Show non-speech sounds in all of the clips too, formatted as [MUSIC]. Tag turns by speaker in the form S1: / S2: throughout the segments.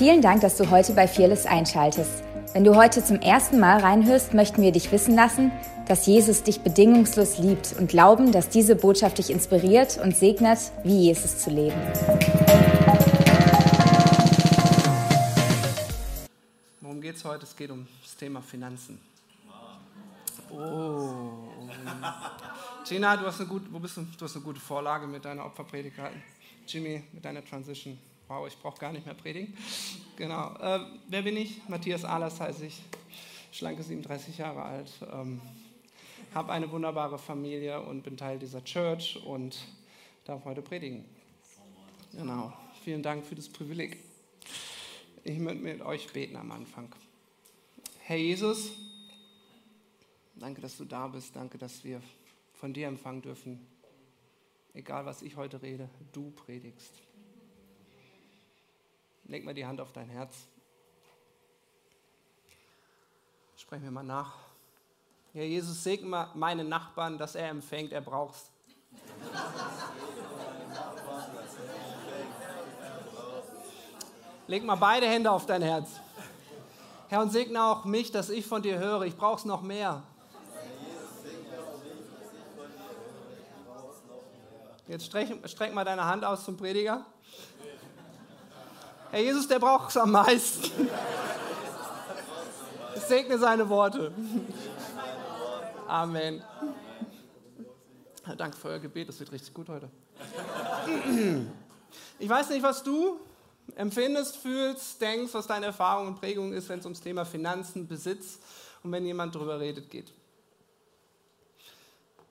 S1: Vielen Dank, dass du heute bei Fearless einschaltest. Wenn du heute zum ersten Mal reinhörst, möchten wir dich wissen lassen, dass Jesus dich bedingungslos liebt und glauben, dass diese Botschaft dich inspiriert und segnet, wie Jesus zu leben.
S2: Worum geht es heute? Es geht um das Thema Finanzen. Oh. Gina, du hast eine gute, wo bist du? Du hast eine gute Vorlage mit deiner Opferpredigt gehalten. Jimmy, mit deiner Transition. Wow, ich brauche gar nicht mehr predigen. Genau. Äh, wer bin ich? Matthias Ahlers heiße ich. Schlanke 37 Jahre alt. Ähm, habe eine wunderbare Familie und bin Teil dieser Church und darf heute predigen. Genau. Vielen Dank für das Privileg. Ich möchte mit euch beten am Anfang. Herr Jesus, danke, dass du da bist. Danke, dass wir von dir empfangen dürfen. Egal, was ich heute rede, du predigst. Leg mal die Hand auf dein Herz. Sprechen wir mal nach. Ja, Jesus, segne mal meinen Nachbarn, dass er empfängt, er braucht's. Leg mal beide Hände auf dein Herz. Herr, und segne auch mich, dass ich von dir höre. Ich brauch's noch mehr. Jetzt streck, streck mal deine Hand aus zum Prediger. Herr Jesus, der braucht es am meisten. Ich segne seine Worte. Amen. Danke für euer Gebet, das wird richtig gut heute. Ich weiß nicht, was du empfindest, fühlst, denkst, was deine Erfahrung und Prägung ist, wenn es ums Thema Finanzen, Besitz und wenn jemand darüber redet geht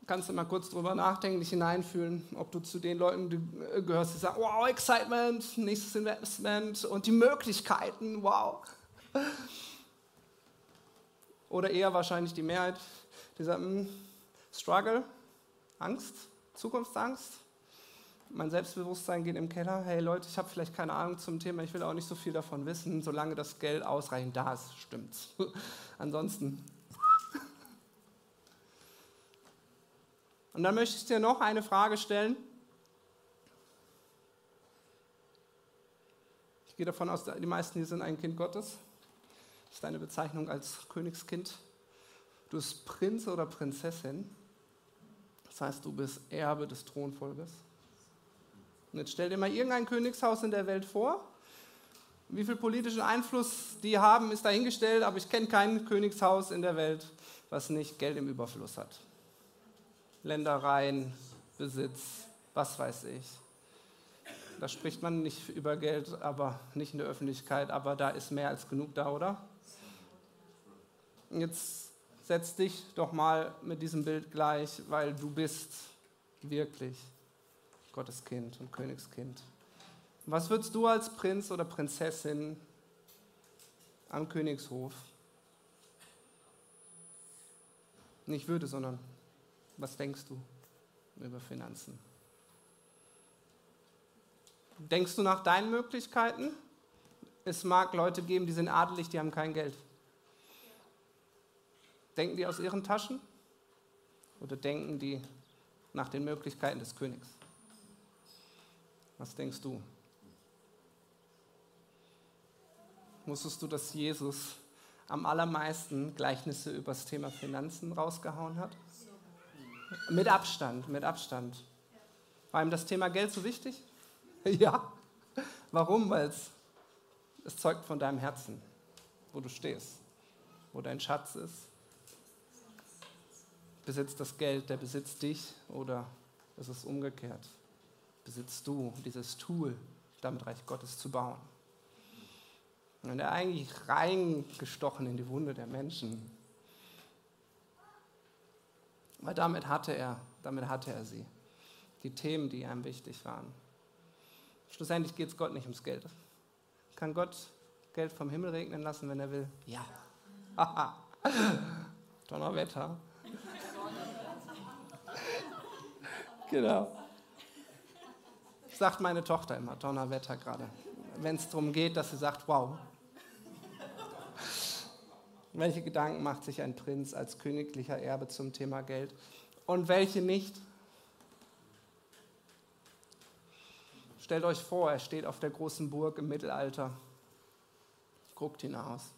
S2: kannst du mal kurz drüber nachdenken, dich hineinfühlen, ob du zu den Leuten äh, gehörst, die sagen, wow, Excitement, nächstes Investment und die Möglichkeiten, wow. Oder eher wahrscheinlich die Mehrheit, die sagen, hm, Struggle, Angst, Zukunftsangst. Mein Selbstbewusstsein geht im Keller. Hey Leute, ich habe vielleicht keine Ahnung zum Thema, ich will auch nicht so viel davon wissen, solange das Geld ausreichend da ist, stimmt's. [LAUGHS] Ansonsten Und dann möchte ich dir noch eine Frage stellen. Ich gehe davon aus, die meisten hier sind ein Kind Gottes. Das ist deine Bezeichnung als Königskind. Du bist Prinz oder Prinzessin. Das heißt, du bist Erbe des Thronfolges. Und jetzt stell dir mal irgendein Königshaus in der Welt vor. Wie viel politischen Einfluss die haben, ist dahingestellt, aber ich kenne kein Königshaus in der Welt, was nicht Geld im Überfluss hat. Ländereien, Besitz, was weiß ich. Da spricht man nicht über Geld, aber nicht in der Öffentlichkeit, aber da ist mehr als genug da, oder? Jetzt setz dich doch mal mit diesem Bild gleich, weil du bist wirklich Gottes Kind und Königskind. Was würdest du als Prinz oder Prinzessin am Königshof nicht würde, sondern was denkst du über Finanzen? Denkst du nach deinen Möglichkeiten? Es mag Leute geben, die sind adelig, die haben kein Geld. Denken die aus ihren Taschen? Oder denken die nach den Möglichkeiten des Königs? Was denkst du? Wusstest du, dass Jesus am allermeisten Gleichnisse über das Thema Finanzen rausgehauen hat? Mit Abstand, mit Abstand. War ihm das Thema Geld so wichtig? [LAUGHS] ja. Warum? Weil es, zeugt von deinem Herzen, wo du stehst, wo dein Schatz ist. Besitzt das Geld, der besitzt dich oder ist es umgekehrt? Besitzt du dieses Tool, damit Reich Gottes zu bauen? Und er eigentlich reingestochen in die Wunde der Menschen. Weil damit hatte er, damit hatte er sie. Die Themen, die ihm wichtig waren. Schlussendlich geht es Gott nicht ums Geld. Kann Gott Geld vom Himmel regnen lassen, wenn er will? Ja. [LAUGHS] Donnerwetter. [LAUGHS] genau. Sagt meine Tochter immer, Donnerwetter gerade. Wenn es darum geht, dass sie sagt, wow, welche Gedanken macht sich ein Prinz als königlicher Erbe zum Thema Geld und welche nicht? Stellt euch vor, er steht auf der großen Burg im Mittelalter guckt hinaus,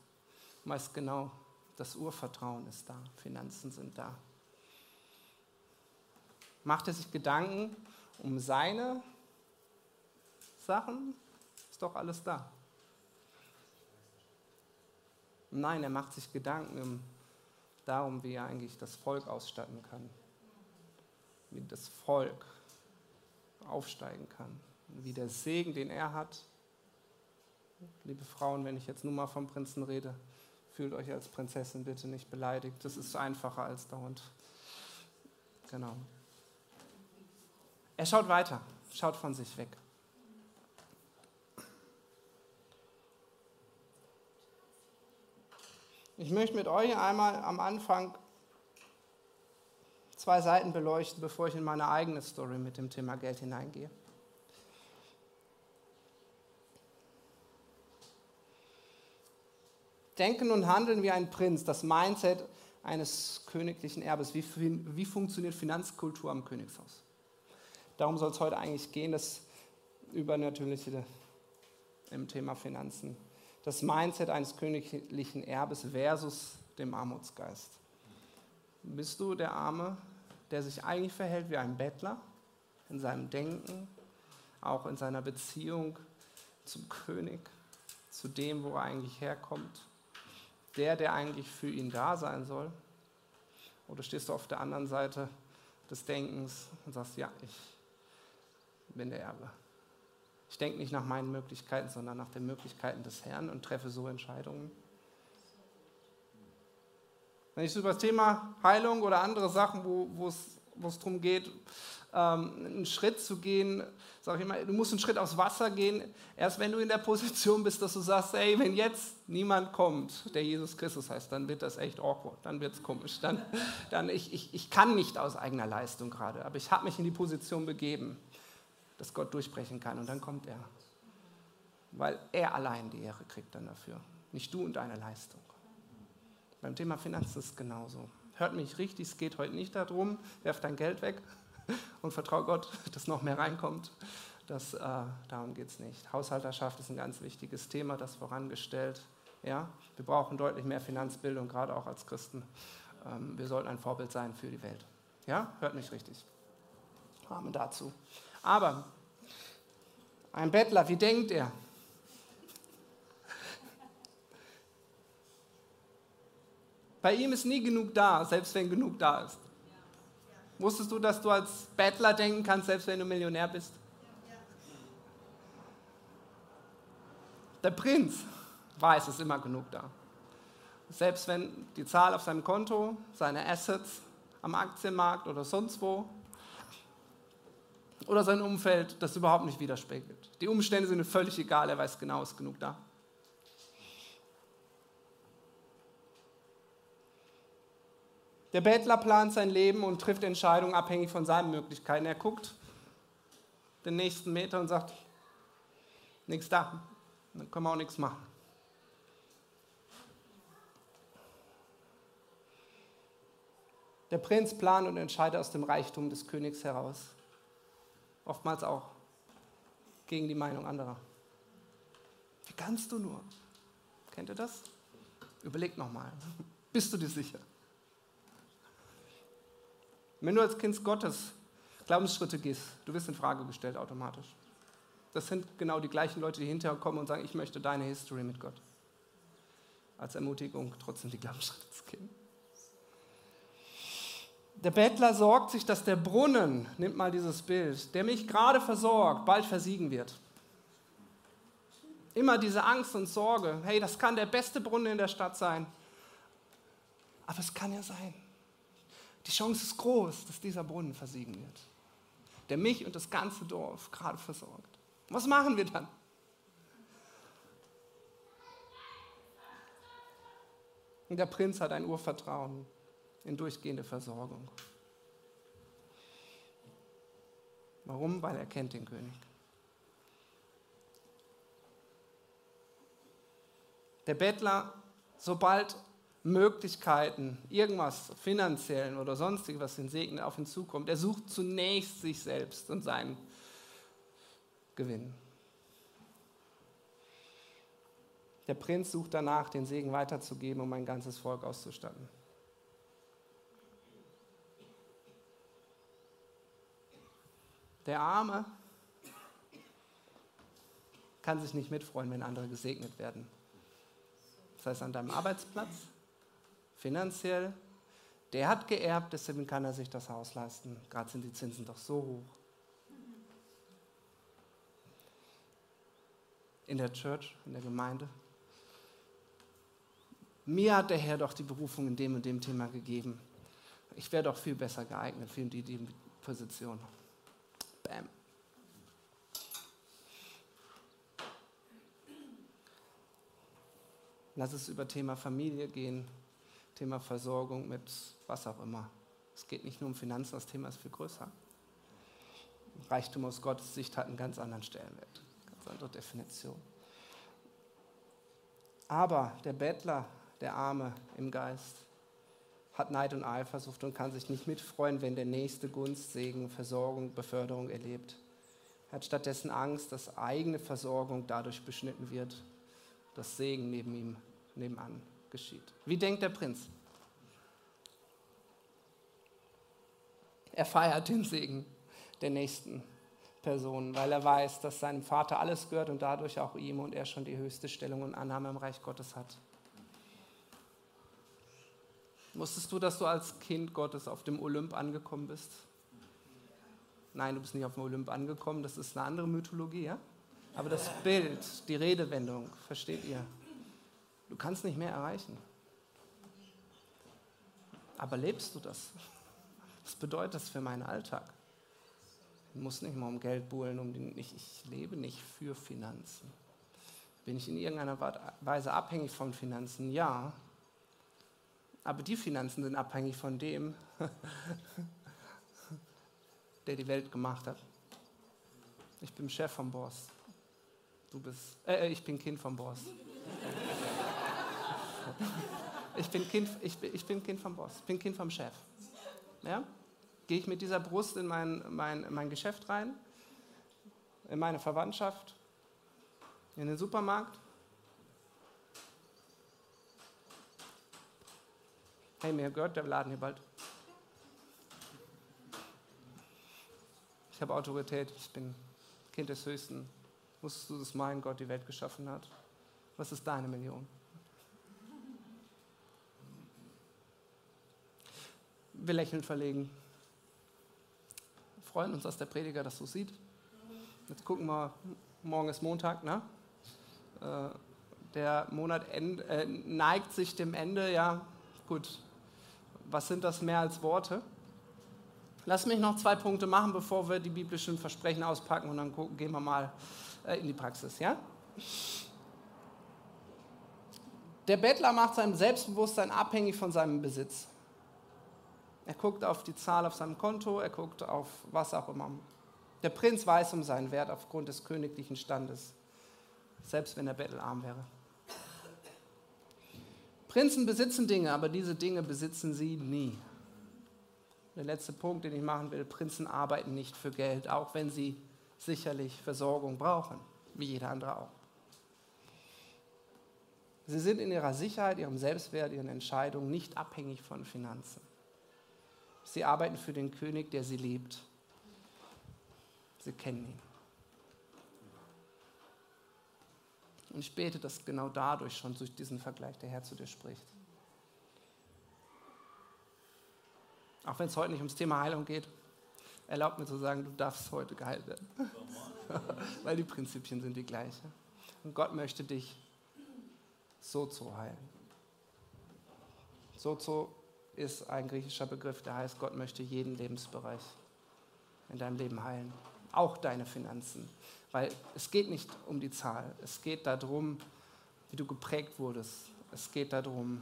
S2: weiß genau, das Urvertrauen ist da, Finanzen sind da. Macht er sich Gedanken um seine Sachen? Ist doch alles da. Nein, er macht sich Gedanken darum, wie er eigentlich das Volk ausstatten kann. Wie das Volk aufsteigen kann. Wie der Segen, den er hat. Liebe Frauen, wenn ich jetzt nur mal vom Prinzen rede, fühlt euch als Prinzessin bitte nicht beleidigt. Das ist einfacher als dauernd. Genau. Er schaut weiter, schaut von sich weg. Ich möchte mit euch einmal am Anfang zwei Seiten beleuchten, bevor ich in meine eigene Story mit dem Thema Geld hineingehe. Denken und handeln wie ein Prinz, das Mindset eines königlichen Erbes. Wie, wie funktioniert Finanzkultur am Königshaus? Darum soll es heute eigentlich gehen, das Übernatürliche im Thema Finanzen das Mindset eines königlichen Erbes versus dem Armutsgeist. Bist du der Arme, der sich eigentlich verhält wie ein Bettler in seinem Denken, auch in seiner Beziehung zum König, zu dem, wo er eigentlich herkommt? Der, der eigentlich für ihn da sein soll? Oder stehst du auf der anderen Seite des Denkens und sagst, ja, ich bin der Erbe. Ich denke nicht nach meinen Möglichkeiten, sondern nach den Möglichkeiten des Herrn und treffe so Entscheidungen. Wenn ich so über das Thema Heilung oder andere Sachen, wo, es darum geht, ähm, einen Schritt zu gehen, sage ich immer, du musst einen Schritt aufs Wasser gehen, erst wenn du in der Position bist, dass du sagst, ey, wenn jetzt niemand kommt, der Jesus Christus heißt, dann wird das echt awkward, dann wird es komisch. Dann, dann ich, ich, ich kann nicht aus eigener Leistung gerade, aber ich habe mich in die Position begeben dass Gott durchbrechen kann. Und dann kommt er. Weil er allein die Ehre kriegt dann dafür. Nicht du und deine Leistung. Beim Thema Finanzen ist es genauso. Hört mich richtig, es geht heute nicht darum, werf dein Geld weg [LAUGHS] und vertraue Gott, dass noch mehr reinkommt. Das, äh, darum geht es nicht. Haushalterschaft ist ein ganz wichtiges Thema, das vorangestellt. Ja? Wir brauchen deutlich mehr Finanzbildung, gerade auch als Christen. Ähm, wir sollten ein Vorbild sein für die Welt. Ja, hört mich richtig. Amen dazu. Aber ein Bettler, wie denkt er? Bei ihm ist nie genug da, selbst wenn genug da ist. Wusstest du, dass du als Bettler denken kannst, selbst wenn du Millionär bist? Der Prinz weiß, es ist immer genug da. Selbst wenn die Zahl auf seinem Konto, seine Assets am Aktienmarkt oder sonst wo oder sein Umfeld das überhaupt nicht widerspiegelt. Die Umstände sind ihm völlig egal, er weiß genau, ist genug da. Der Bettler plant sein Leben und trifft Entscheidungen abhängig von seinen Möglichkeiten. Er guckt den nächsten Meter und sagt, nichts da, dann können wir auch nichts machen. Der Prinz plant und entscheidet aus dem Reichtum des Königs heraus. Oftmals auch gegen die Meinung anderer. Wie kannst du nur? Kennt ihr das? Überleg nochmal. [LAUGHS] Bist du dir sicher? Wenn du als Kind Gottes Glaubensschritte gehst, du wirst in Frage gestellt automatisch. Das sind genau die gleichen Leute, die hinterher kommen und sagen, ich möchte deine History mit Gott. Als Ermutigung, trotzdem die Glaubensschritte zu gehen. Der Bettler sorgt sich, dass der Brunnen, nimmt mal dieses Bild, der mich gerade versorgt, bald versiegen wird. Immer diese Angst und Sorge, hey, das kann der beste Brunnen in der Stadt sein. Aber es kann ja sein. Die Chance ist groß, dass dieser Brunnen versiegen wird, der mich und das ganze Dorf gerade versorgt. Was machen wir dann? Und der Prinz hat ein Urvertrauen in durchgehende Versorgung. Warum? Weil er kennt den König. Der Bettler, sobald Möglichkeiten, irgendwas finanziellen oder sonstiges, was den Segen auf ihn zukommt, er sucht zunächst sich selbst und seinen Gewinn. Der Prinz sucht danach, den Segen weiterzugeben, um ein ganzes Volk auszustatten. Der Arme kann sich nicht mitfreuen, wenn andere gesegnet werden. Das heißt, an deinem Arbeitsplatz, finanziell, der hat geerbt, deswegen kann er sich das Haus leisten. Gerade sind die Zinsen doch so hoch. In der Church, in der Gemeinde. Mir hat der Herr doch die Berufung in dem und dem Thema gegeben. Ich wäre doch viel besser geeignet für die, die Position. Bam. Lass es über Thema Familie gehen, Thema Versorgung mit was auch immer. Es geht nicht nur um Finanzen, das Thema ist viel größer. Reichtum aus Gottes Sicht hat einen ganz anderen Stellenwert, ganz andere Definition. Aber der Bettler, der Arme im Geist, hat Neid und Eifersucht und kann sich nicht mitfreuen, wenn der nächste Gunst, Segen, Versorgung, Beförderung erlebt. Er hat stattdessen Angst, dass eigene Versorgung dadurch beschnitten wird, dass Segen neben ihm nebenan geschieht. Wie denkt der Prinz? Er feiert den Segen der nächsten Person, weil er weiß, dass seinem Vater alles gehört und dadurch auch ihm und er schon die höchste Stellung und Annahme im Reich Gottes hat. Wusstest du, dass du als Kind Gottes auf dem Olymp angekommen bist? Nein, du bist nicht auf dem Olymp angekommen, das ist eine andere Mythologie, ja? Aber das Bild, die Redewendung, versteht ihr? Du kannst nicht mehr erreichen. Aber lebst du das? Was bedeutet das für meinen Alltag? Ich muss nicht mal um Geld buhlen, um den, ich, ich lebe nicht für Finanzen. Bin ich in irgendeiner Weise abhängig von Finanzen? Ja. Aber die Finanzen sind abhängig von dem, der die Welt gemacht hat. Ich bin Chef vom Boss. Du bist, äh, ich bin Kind vom Boss. Ich bin Kind, ich bin, ich bin Kind vom Boss, ich bin Kind vom Chef. Ja? Gehe ich mit dieser Brust in mein, mein, mein Geschäft rein, in meine Verwandtschaft, in den Supermarkt? Hey, mir gehört der Laden hier bald. Ich habe Autorität, ich bin Kind des Höchsten. Wusstest du, dass mein Gott die Welt geschaffen hat? Was ist deine Million? Wir lächeln verlegen. Freuen uns, dass der Prediger das so sieht. Jetzt gucken wir, morgen ist Montag, ne? Äh, der Monat end, äh, neigt sich dem Ende, ja, gut. Was sind das mehr als Worte? Lass mich noch zwei Punkte machen, bevor wir die biblischen Versprechen auspacken und dann gucken, gehen wir mal äh, in die Praxis, ja? Der Bettler macht sein Selbstbewusstsein abhängig von seinem Besitz. Er guckt auf die Zahl auf seinem Konto, er guckt auf was auch immer. Der Prinz weiß um seinen Wert aufgrund des königlichen Standes, selbst wenn er bettelarm wäre. Prinzen besitzen Dinge, aber diese Dinge besitzen sie nie. Der letzte Punkt, den ich machen will, Prinzen arbeiten nicht für Geld, auch wenn sie sicherlich Versorgung brauchen, wie jeder andere auch. Sie sind in ihrer Sicherheit, ihrem Selbstwert, ihren Entscheidungen nicht abhängig von Finanzen. Sie arbeiten für den König, der sie liebt. Sie kennen ihn. Und ich bete, dass genau dadurch schon durch diesen Vergleich der Herr zu dir spricht. Auch wenn es heute nicht ums Thema Heilung geht, erlaubt mir zu sagen, du darfst heute geheilt werden. [LAUGHS] Weil die Prinzipien sind die gleichen. Und Gott möchte dich so zu heilen. So zu ist ein griechischer Begriff, der heißt, Gott möchte jeden Lebensbereich in deinem Leben heilen. Auch deine Finanzen. Weil es geht nicht um die Zahl. Es geht darum, wie du geprägt wurdest. Es geht darum,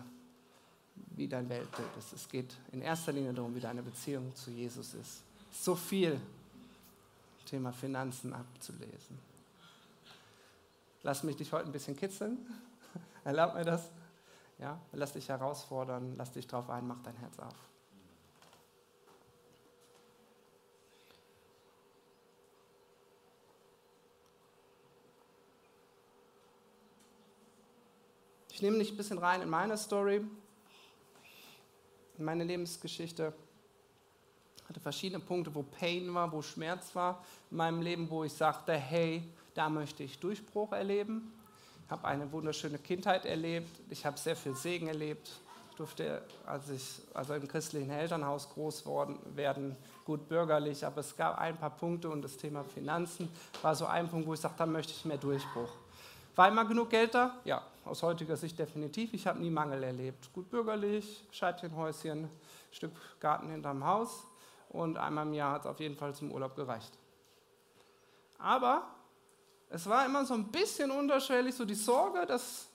S2: wie dein Weltbild ist. Es geht in erster Linie darum, wie deine Beziehung zu Jesus ist. So viel Thema Finanzen abzulesen. Lass mich dich heute ein bisschen kitzeln. [LAUGHS] Erlaub mir das. Ja, lass dich herausfordern, lass dich drauf ein, mach dein Herz auf. Ich nehme dich ein bisschen rein in meine Story, in meine Lebensgeschichte. Ich hatte verschiedene Punkte, wo Pain war, wo Schmerz war in meinem Leben, wo ich sagte, hey, da möchte ich Durchbruch erleben. Ich habe eine wunderschöne Kindheit erlebt. Ich habe sehr viel Segen erlebt. Ich durfte, als ich also im christlichen Elternhaus groß worden, werden, gut bürgerlich. Aber es gab ein paar Punkte und das Thema Finanzen war so ein Punkt, wo ich sagte, da möchte ich mehr Durchbruch. War immer genug Geld da? Ja, aus heutiger Sicht definitiv. Ich habe nie Mangel erlebt. Gut bürgerlich, Scheibchenhäuschen, Stück Garten hinterm Haus und einmal im Jahr hat es auf jeden Fall zum Urlaub gereicht. Aber es war immer so ein bisschen unterschwellig, so die Sorge, dass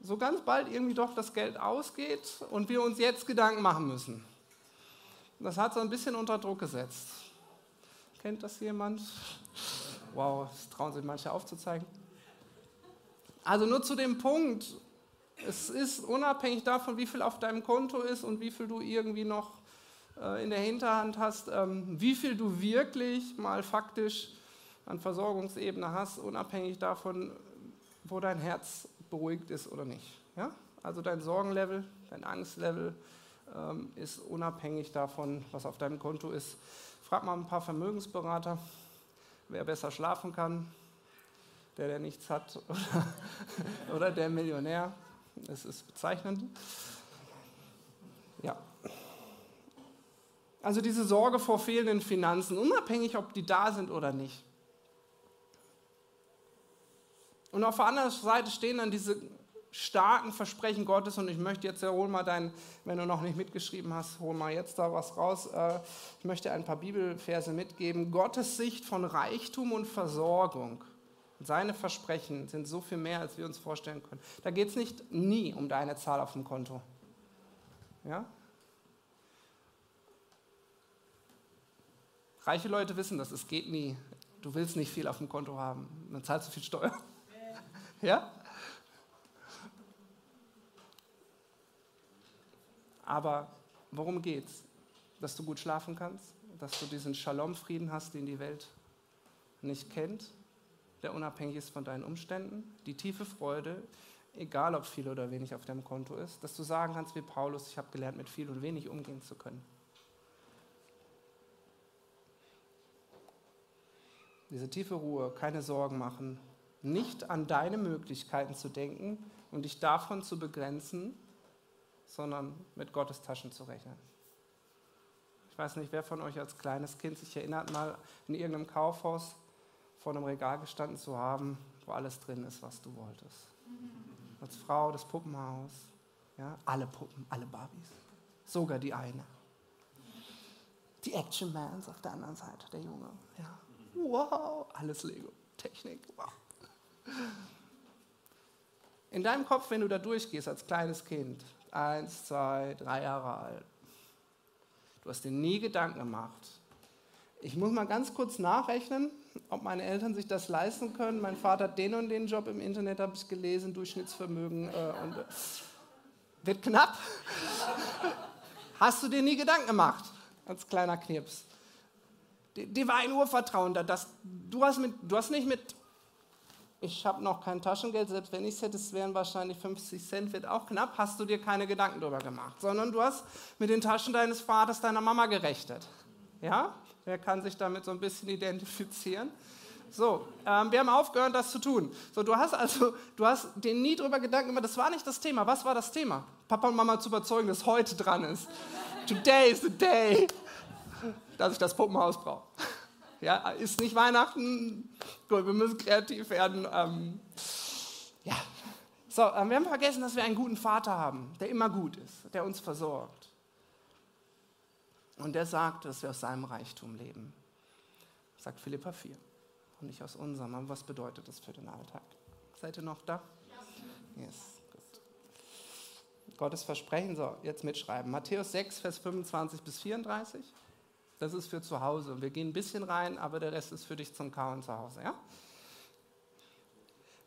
S2: so ganz bald irgendwie doch das Geld ausgeht und wir uns jetzt Gedanken machen müssen. Das hat so ein bisschen unter Druck gesetzt. Kennt das jemand? Wow, das trauen sich manche aufzuzeigen. Also nur zu dem Punkt, es ist unabhängig davon, wie viel auf deinem Konto ist und wie viel du irgendwie noch äh, in der Hinterhand hast, ähm, wie viel du wirklich mal faktisch an Versorgungsebene hast, unabhängig davon, wo dein Herz beruhigt ist oder nicht. Ja? Also dein Sorgenlevel, dein Angstlevel ähm, ist unabhängig davon, was auf deinem Konto ist. Frag mal ein paar Vermögensberater, wer besser schlafen kann, der, der nichts hat, [LAUGHS] oder, oder der Millionär. Das ist bezeichnend. Ja. Also diese Sorge vor fehlenden Finanzen, unabhängig, ob die da sind oder nicht. Und auf der anderen Seite stehen dann diese starken Versprechen Gottes und ich möchte jetzt, ja, hol mal dein, wenn du noch nicht mitgeschrieben hast, hol mal jetzt da was raus. Äh, ich möchte ein paar Bibelverse mitgeben. Gottes Sicht von Reichtum und Versorgung seine Versprechen sind so viel mehr, als wir uns vorstellen können. Da geht es nicht nie um deine Zahl auf dem Konto. Ja? Reiche Leute wissen das, es geht nie. Du willst nicht viel auf dem Konto haben, dann zahlst du viel Steuer. [LAUGHS] Ja? Aber worum geht's? Dass du gut schlafen kannst, dass du diesen Shalom-Frieden hast, den die Welt nicht kennt der unabhängig ist von deinen Umständen, die tiefe Freude, egal ob viel oder wenig auf deinem Konto ist, dass du sagen kannst wie Paulus, ich habe gelernt, mit viel und wenig umgehen zu können. Diese tiefe Ruhe, keine Sorgen machen, nicht an deine Möglichkeiten zu denken und dich davon zu begrenzen, sondern mit Gottes Taschen zu rechnen. Ich weiß nicht, wer von euch als kleines Kind sich erinnert, mal in irgendeinem Kaufhaus vor einem Regal gestanden zu haben, wo alles drin ist, was du wolltest. Als Frau das Puppenhaus, ja, alle Puppen, alle Barbies, sogar die eine. Die Action Mans auf der anderen Seite, der Junge. Ja. Wow, alles Lego, Technik, wow. In deinem Kopf, wenn du da durchgehst als kleines Kind, eins, zwei, drei Jahre alt, du hast dir nie Gedanken gemacht. Ich muss mal ganz kurz nachrechnen, ob meine Eltern sich das leisten können. Mein Vater hat den und den Job im Internet, habe ich gelesen, Durchschnittsvermögen. Äh, und, äh, wird knapp. [LAUGHS] Hast du dir nie Gedanken gemacht, als kleiner Knirps? Dir war ein Urvertrauen da. Dass, du, hast mit, du hast nicht mit, ich habe noch kein Taschengeld, selbst wenn ich es hätte, es wären wahrscheinlich 50 Cent, wird auch knapp, hast du dir keine Gedanken darüber gemacht, sondern du hast mit den Taschen deines Vaters, deiner Mama gerechnet. Ja? Wer kann sich damit so ein bisschen [LAUGHS] identifizieren? So, ähm, wir haben aufgehört, das zu tun. So, du hast also, du hast dir nie darüber Gedanken gemacht, das war nicht das Thema. Was war das Thema? Papa und Mama zu überzeugen, dass heute dran ist. Today is the day, dass ich das Puppenhaus brauche. [LAUGHS] Ja, ist nicht Weihnachten. Gut, wir müssen kreativ werden. Ähm, ja. So, ähm, wir haben vergessen, dass wir einen guten Vater haben, der immer gut ist, der uns versorgt. Und der sagt, dass wir aus seinem Reichtum leben. Sagt Philippa 4. Und nicht aus unserem. Aber was bedeutet das für den Alltag? Seid ihr noch da? Yes. Gut. Gottes Versprechen, so, jetzt mitschreiben. Matthäus 6, Vers 25 bis 34. Das ist für zu Hause. Wir gehen ein bisschen rein, aber der Rest ist für dich zum Kauen zu Hause. Ja?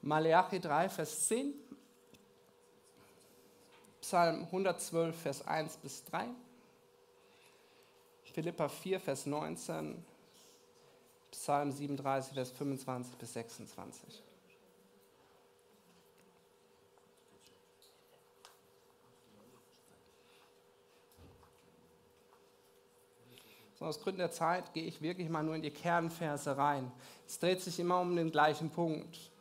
S2: Malachi 3, Vers 10. Psalm 112, Vers 1 bis 3. Philippa 4, Vers 19, Psalm 37, Vers 25 bis 26. So, aus Gründen der Zeit gehe ich wirklich mal nur in die Kernverse rein. Es dreht sich immer um den gleichen Punkt.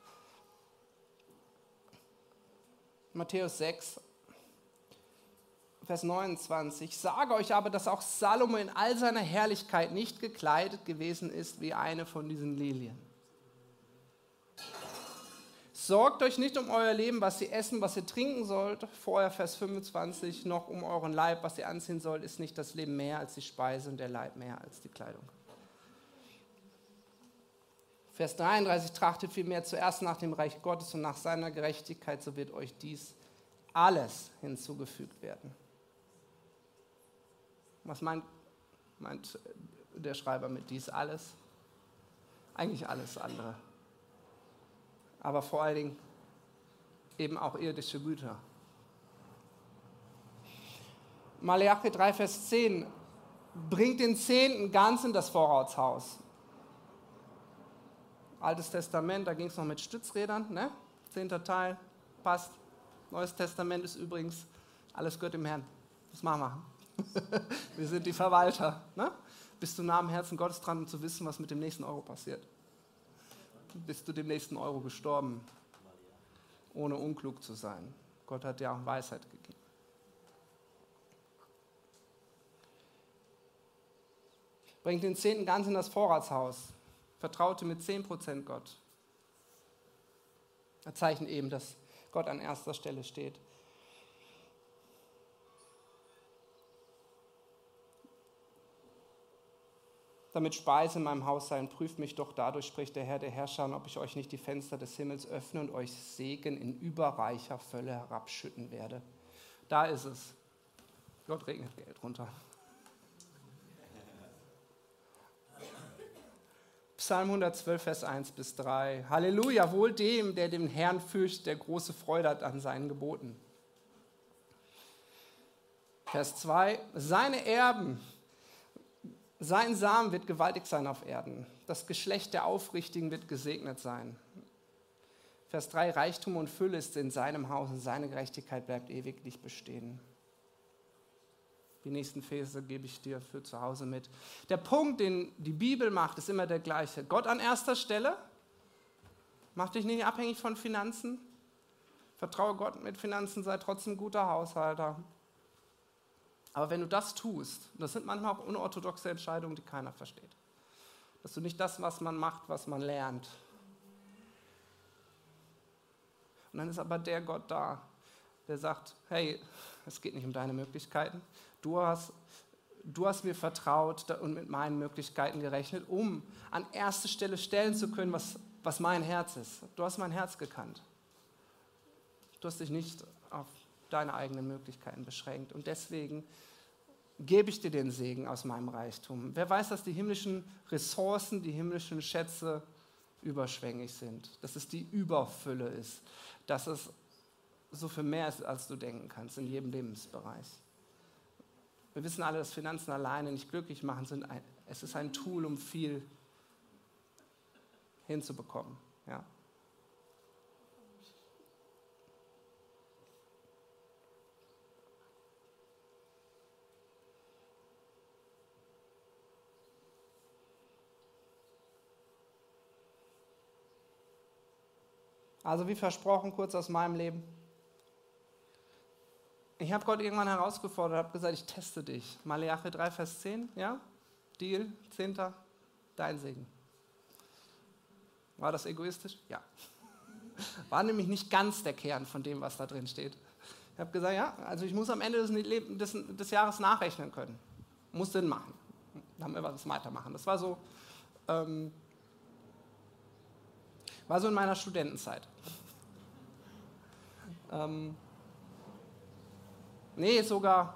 S2: Matthäus 6, Vers 29. Ich sage euch aber, dass auch Salomo in all seiner Herrlichkeit nicht gekleidet gewesen ist wie eine von diesen Lilien. Sorgt euch nicht um euer Leben, was ihr essen, was ihr trinken sollt. Vorher Vers 25, noch um euren Leib, was ihr anziehen sollt, ist nicht das Leben mehr als die Speise und der Leib mehr als die Kleidung. Vers 33, trachtet vielmehr zuerst nach dem Reich Gottes und nach seiner Gerechtigkeit, so wird euch dies alles hinzugefügt werden. Was meint, meint der Schreiber mit dies alles? Eigentlich alles andere. Aber vor allen Dingen eben auch irdische Güter. Malachi 3, Vers 10 bringt den Zehnten ganz in das Vorratshaus. Altes Testament, da ging es noch mit Stützrädern, ne? Zehnter Teil, passt. Neues Testament ist übrigens, alles gehört dem Herrn. Das machen wir. [LAUGHS] wir sind die Verwalter. Ne? Bist du nah am Herzen Gottes dran, um zu wissen, was mit dem nächsten Euro passiert? Bist du dem nächsten Euro gestorben, ohne unklug zu sein? Gott hat dir auch Weisheit gegeben. Bringt den Zehnten ganz in das Vorratshaus. Vertraute mit 10% Gott. Das zeichnet eben, dass Gott an erster Stelle steht. Damit Speise in meinem Haus sein. Prüft mich doch dadurch, spricht der Herr der Herrscher, ob ich euch nicht die Fenster des Himmels öffne und euch Segen in überreicher Fülle herabschütten werde. Da ist es. Gott regnet Geld runter. Psalm 112, Vers 1 bis 3. Halleluja, wohl dem, der den Herrn fürchtet, der große Freude hat an seinen Geboten. Vers 2. Seine Erben sein Samen wird gewaltig sein auf Erden. Das Geschlecht der Aufrichtigen wird gesegnet sein. Vers 3, Reichtum und Fülle ist in seinem Haus und seine Gerechtigkeit bleibt ewiglich bestehen. Die nächsten Verse gebe ich dir für zu Hause mit. Der Punkt, den die Bibel macht, ist immer der gleiche. Gott an erster Stelle. Mach dich nicht abhängig von Finanzen. Vertraue Gott mit Finanzen, sei trotzdem guter Haushalter. Aber wenn du das tust, das sind manchmal auch unorthodoxe Entscheidungen, die keiner versteht, dass du nicht das, was man macht, was man lernt. Und dann ist aber der Gott da, der sagt, hey, es geht nicht um deine Möglichkeiten. Du hast, du hast mir vertraut und mit meinen Möglichkeiten gerechnet, um an erste Stelle stellen zu können, was, was mein Herz ist. Du hast mein Herz gekannt. Du hast dich nicht deine eigenen Möglichkeiten beschränkt. Und deswegen gebe ich dir den Segen aus meinem Reichtum. Wer weiß, dass die himmlischen Ressourcen, die himmlischen Schätze überschwänglich sind, dass es die Überfülle ist, dass es so viel mehr ist, als du denken kannst in jedem Lebensbereich. Wir wissen alle, dass Finanzen alleine nicht glücklich machen, sind es ist ein Tool, um viel hinzubekommen. Ja? Also wie versprochen, kurz aus meinem Leben. Ich habe Gott irgendwann herausgefordert, habe gesagt, ich teste dich. Malachi 3, Vers 10, ja? Deal, 10. Dein Segen. War das egoistisch? Ja. [LAUGHS] War nämlich nicht ganz der Kern von dem, was da drin steht. Ich habe gesagt, ja, also ich muss am Ende des, des, des Jahres nachrechnen können. Muss Sinn machen. Dann wir was weitermachen. Das war so, ähm, war so in meiner Studentenzeit. ähm, nee, sogar,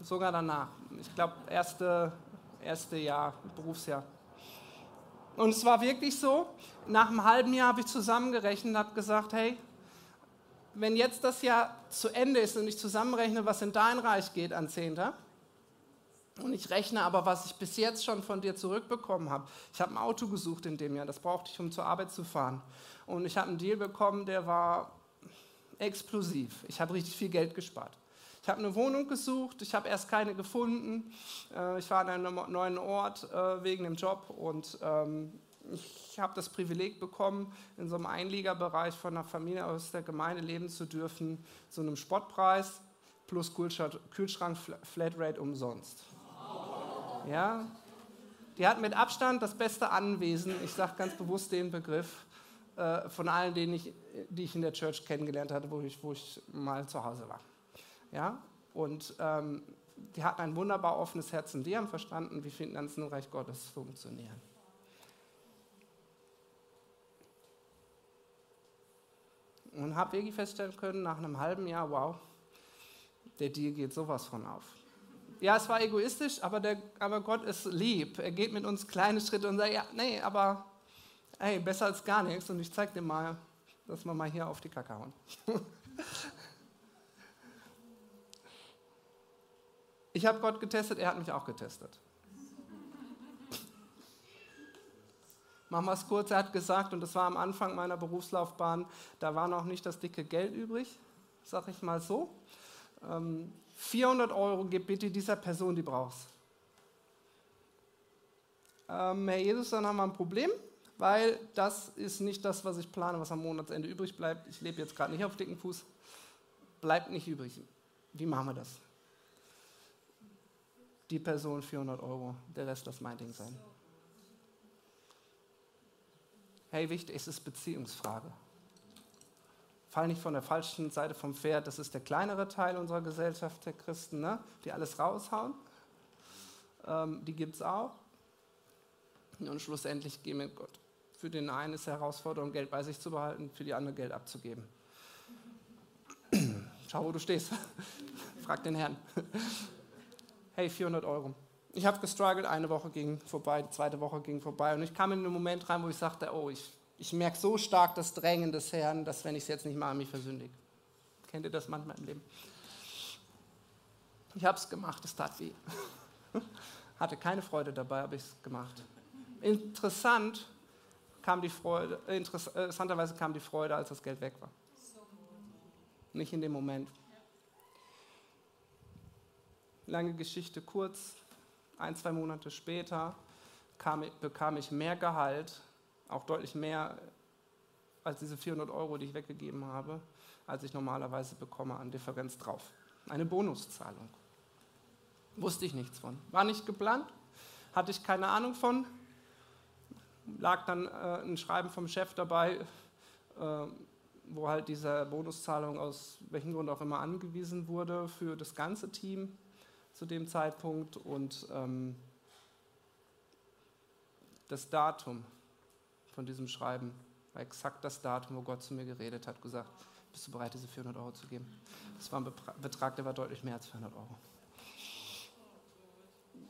S2: sogar danach. Ich glaube, erste, erste Jahr, Berufsjahr. Und es war wirklich so, nach einem halben Jahr habe ich zusammengerechnet und habe gesagt, hey, wenn jetzt das Jahr zu Ende ist und ich zusammenrechne, was in dein Reich geht an Zehnter, und ich rechne aber, was ich bis jetzt schon von dir zurückbekommen habe. Ich habe ein Auto gesucht in dem Jahr, das brauchte ich, um zur Arbeit zu fahren. Und ich habe einen Deal bekommen, der war explosiv. Ich habe richtig viel Geld gespart. Ich habe eine Wohnung gesucht, ich habe erst keine gefunden. Äh, ich war an einem neuen Ort äh, wegen dem Job und ähm, ich habe das Privileg bekommen, in so einem Einliegerbereich von einer Familie aus der Gemeinde leben zu dürfen, zu einem Spottpreis plus Kühlschrank Flatrate umsonst. Ja, die hat mit Abstand das beste Anwesen, ich sage ganz bewusst den Begriff, äh, von allen, denen ich, die ich in der Church kennengelernt hatte, wo ich, wo ich mal zu Hause war. Ja? Und ähm, die hatten ein wunderbar offenes Herz und die haben verstanden, wie Finanzen im Reich Gottes funktionieren. Und habe wirklich feststellen können, nach einem halben Jahr, wow, der Deal geht sowas von auf. Ja, es war egoistisch, aber, der, aber Gott ist lieb. Er geht mit uns kleine Schritte und sagt, ja, nee, aber hey, besser als gar nichts. Und ich zeige dir mal, dass wir mal hier auf die Kacke hauen. [LAUGHS] ich habe Gott getestet, er hat mich auch getestet. Machen wir es kurz, er hat gesagt, und das war am Anfang meiner Berufslaufbahn, da war noch nicht das dicke Geld übrig, sag ich mal so. 400 ähm, Euro gib bitte dieser Person, die brauchst. Ähm, Herr Jesus, dann haben wir ein Problem, weil das ist nicht das, was ich plane, was am Monatsende übrig bleibt. Ich lebe jetzt gerade nicht auf dicken Fuß. Bleibt nicht übrig. Wie machen wir das? Die Person 400 Euro, der Rest das mein Ding sein. Hey, wichtig, es ist Beziehungsfrage fall nicht von der falschen Seite vom Pferd. Das ist der kleinere Teil unserer Gesellschaft, der Christen, ne? die alles raushauen. Ähm, die gibt es auch. Und schlussendlich gehen mit Gott. Für den einen ist die Herausforderung, Geld bei sich zu behalten, für die andere Geld abzugeben. [CLEARS THROAT] Schau, wo du stehst. [LAUGHS] Frag den Herrn. [LAUGHS] hey, 400 Euro. Ich habe gestruggelt, eine Woche ging vorbei, die zweite Woche ging vorbei und ich kam in einen Moment rein, wo ich sagte, oh, ich ich merke so stark das Drängen des Herrn, dass wenn ich es jetzt nicht mache, mich versündige. Kennt ihr das manchmal im Leben? Ich habe es gemacht, es tat weh. [LAUGHS] Hatte keine Freude dabei, habe ich es gemacht. Interessant kam die Freude, äh, interessanterweise kam die Freude, als das Geld weg war. Nicht in dem Moment. Lange Geschichte kurz, ein, zwei Monate später kam, bekam ich mehr Gehalt auch deutlich mehr als diese 400 Euro, die ich weggegeben habe, als ich normalerweise bekomme an Differenz drauf. Eine Bonuszahlung. Wusste ich nichts von. War nicht geplant, hatte ich keine Ahnung von. Lag dann äh, ein Schreiben vom Chef dabei, äh, wo halt diese Bonuszahlung aus welchem Grund auch immer angewiesen wurde für das ganze Team zu dem Zeitpunkt und ähm, das Datum von diesem Schreiben war exakt das Datum, wo Gott zu mir geredet hat, gesagt, bist du bereit, diese 400 Euro zu geben? Das war ein Betrag, der war deutlich mehr als 400 Euro.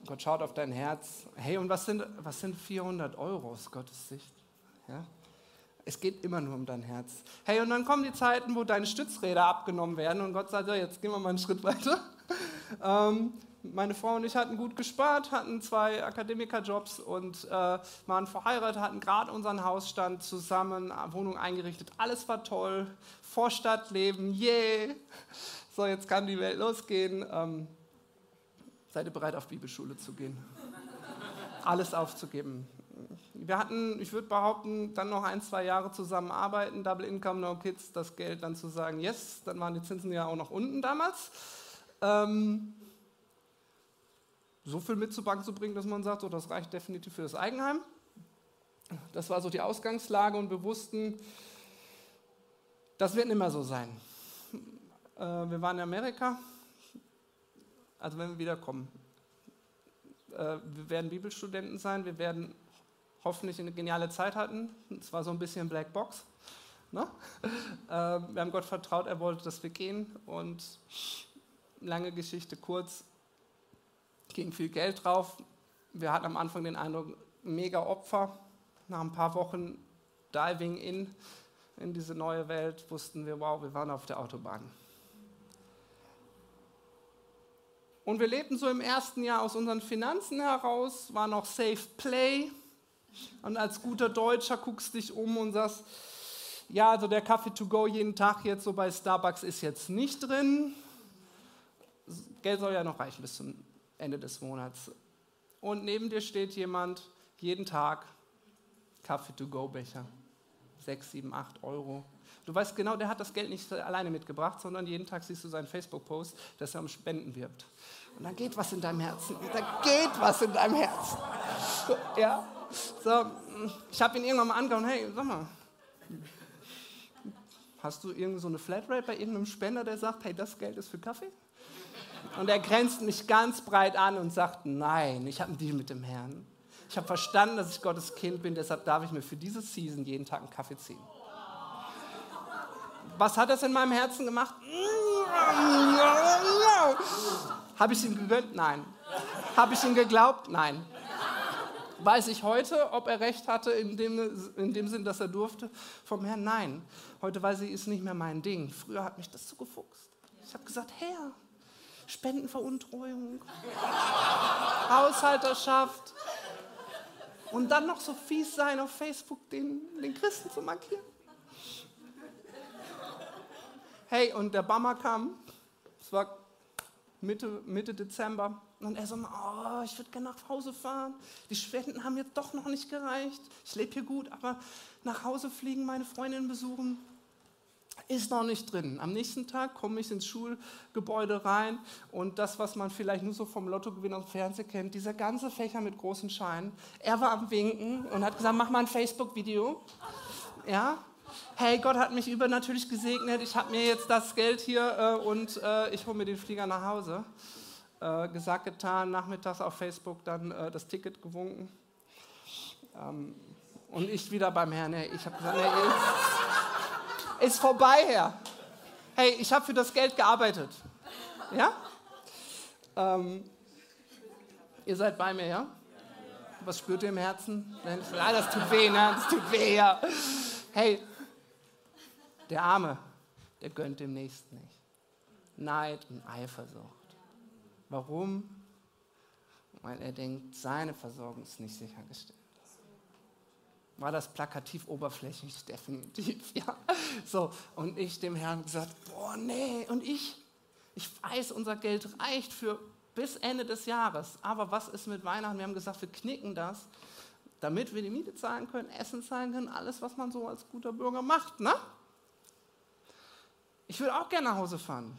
S2: Gott schaut auf dein Herz. Hey, und was sind, was sind 400 Euro aus Gottes Sicht? Ja? Es geht immer nur um dein Herz. Hey, und dann kommen die Zeiten, wo deine Stützräder abgenommen werden und Gott sagt, ja, jetzt gehen wir mal einen Schritt weiter. [LAUGHS] Ähm, meine Frau und ich hatten gut gespart, hatten zwei Akademikerjobs und äh, waren verheiratet, hatten gerade unseren Hausstand zusammen, Wohnung eingerichtet. Alles war toll. Vorstadtleben, yeah. So, jetzt kann die Welt losgehen. Ähm, seid ihr bereit, auf Bibelschule zu gehen? Alles aufzugeben. Wir hatten, ich würde behaupten, dann noch ein, zwei Jahre zusammen arbeiten, Double Income, No Kids, das Geld dann zu sagen, yes, dann waren die Zinsen ja auch noch unten damals. Ähm, so viel mit zur Bank zu bringen, dass man sagt, so, das reicht definitiv für das Eigenheim. Das war so die Ausgangslage und wir wussten, das wird nicht mehr so sein. Äh, wir waren in Amerika, also wenn wir wiederkommen. Äh, wir werden Bibelstudenten sein, wir werden hoffentlich eine geniale Zeit hatten. Es war so ein bisschen Black Box. Ne? [LAUGHS] Äh, wir haben Gott vertraut, er wollte, dass wir gehen. Und lange Geschichte kurz, ging viel Geld drauf. Wir hatten am Anfang den Eindruck, mega Opfer. Nach ein paar Wochen Diving in, in diese neue Welt, wussten wir, wow, wir waren auf der Autobahn. Und wir lebten so im ersten Jahr aus unseren Finanzen heraus, war noch Safe Play. Und als guter Deutscher guckst dich um und sagst, ja, also der Kaffee to go jeden Tag jetzt so bei Starbucks ist jetzt nicht drin. Geld soll ja noch reichen bis zum Ende des Monats. Und neben dir steht jemand, jeden Tag Kaffee-to-go-Becher. 6, 7, 8 Euro. Du weißt genau, der hat das Geld nicht alleine mitgebracht, sondern jeden Tag siehst du seinen Facebook-Post, dass er um Spenden wirbt. Und dann geht was in deinem Herzen. Da geht was in deinem Herzen. [LAUGHS] Ja, so, ich habe ihn irgendwann mal angehauen, hey, sag mal, hast du irgend so eine Flatrate bei irgendeinem Spender, der sagt, hey, das Geld ist für Kaffee? Und er grenzt mich ganz breit an und sagt, nein, ich habe einen Deal mit dem Herrn. Ich habe verstanden, dass ich Gottes Kind bin, deshalb darf ich mir für diese Season jeden Tag einen Kaffee ziehen. Was hat das in meinem Herzen gemacht? Habe ich ihm gegönnt? Nein. Habe ich ihm geglaubt? Nein. Weiß ich heute, ob er recht hatte, in dem, in dem Sinn, dass er durfte? Vom Herrn? Nein. Heute weiß ich, ist nicht mehr mein Ding. Früher hat mich das so gefuchst. Ich habe gesagt, Herr, Spendenveruntreuung, [LAUGHS] Haushalterschaft und dann noch so fies sein, auf Facebook den, den Christen zu markieren. Hey, und der Bammer kam, es war Mitte, Mitte Dezember, und er so, oh, ich würde gerne nach Hause fahren. Die Spenden haben jetzt doch noch nicht gereicht. Ich lebe hier gut, aber nach Hause fliegen, meine Freundin besuchen, ist noch nicht drin. Am nächsten Tag komme ich ins Schulgebäude rein und das, was man vielleicht nur so vom Lottogewinn aus dem Fernsehen kennt, dieser ganze Fächer mit großen Scheinen. Er war am Winken und hat gesagt, mach mal ein Facebook-Video. Ja, hey, Gott hat mich übernatürlich gesegnet, ich habe mir jetzt das Geld hier äh, und äh, ich hole mir den Flieger nach Hause. Äh, gesagt, getan, nachmittags auf Facebook dann äh, das Ticket gewunken. Ähm, und ich wieder beim Herrn, hey, ich habe gesagt, nee, ist, vorbei, Herr. Hey, ich habe für das Geld gearbeitet. Ja? Ähm, ihr seid bei mir, ja? Was spürt ihr im Herzen? Ah, das tut weh, ne? Das tut weh, ja. Hey, der Arme, der gönnt dem Nächsten nicht. Neid und Eifersucht. Warum? Weil er denkt, seine Versorgung ist nicht sichergestellt. War das plakativ oberflächlich? [LAUGHS] Definitiv, ja. So, und ich dem Herrn gesagt, boah, nee, und ich, ich weiß, unser Geld reicht für bis Ende des Jahres. Aber was ist mit Weihnachten? Wir haben gesagt, wir knicken das, damit wir die Miete zahlen können, Essen zahlen können, alles, was man so als guter Bürger macht, ne? Ich würde auch gerne nach Hause fahren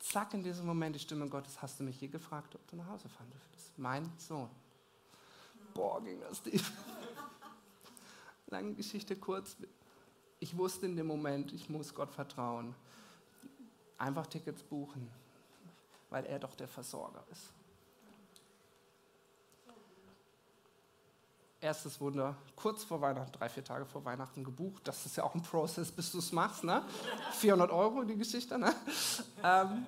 S2: zack, in diesem Moment die Stimme Gottes, hast du mich je gefragt, ob du nach Hause fahren dürftest? Mein Sohn. Boah, ging das tief. [LAUGHS] Lange Geschichte kurz. Ich wusste in dem Moment, ich muss Gott vertrauen. Einfach Tickets buchen, weil er doch der Versorger ist. Erstes Wunder, kurz vor Weihnachten, drei, vier Tage vor Weihnachten gebucht. Das ist ja auch ein Prozess, bis du es machst. Ne? 400 Euro die Geschichte. Ne? Ähm,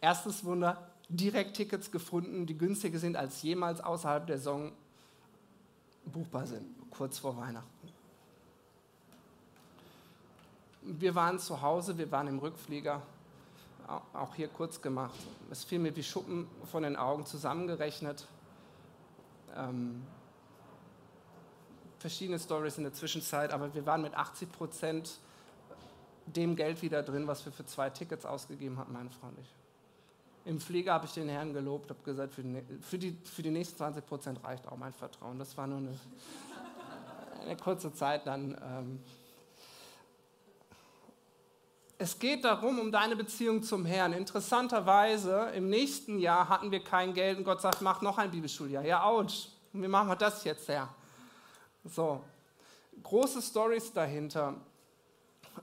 S2: erstes Wunder, direkt Tickets gefunden, die günstiger sind als jemals außerhalb der Saison buchbar sind, kurz vor Weihnachten. Wir waren zu Hause, wir waren im Rückflieger, auch hier kurz gemacht. Es fiel mir wie Schuppen von den Augen zusammengerechnet ähm, verschiedene Stories in der Zwischenzeit, aber wir waren mit 80 Prozent dem Geld wieder drin, was wir für zwei Tickets ausgegeben hatten, meine Frau und ich. Im Flieger habe ich den Herrn gelobt, habe gesagt, für die, für, die, für die nächsten 20 Prozent reicht auch mein Vertrauen. Das war nur eine, eine kurze Zeit dann. Ähm, es geht darum, um deine Beziehung zum Herrn. Interessanterweise, im nächsten Jahr hatten wir kein Geld und Gott sagt, mach noch ein Bibelschuljahr. Ja, ouch. Wie machen wir das jetzt, Herr? So, große Stories dahinter.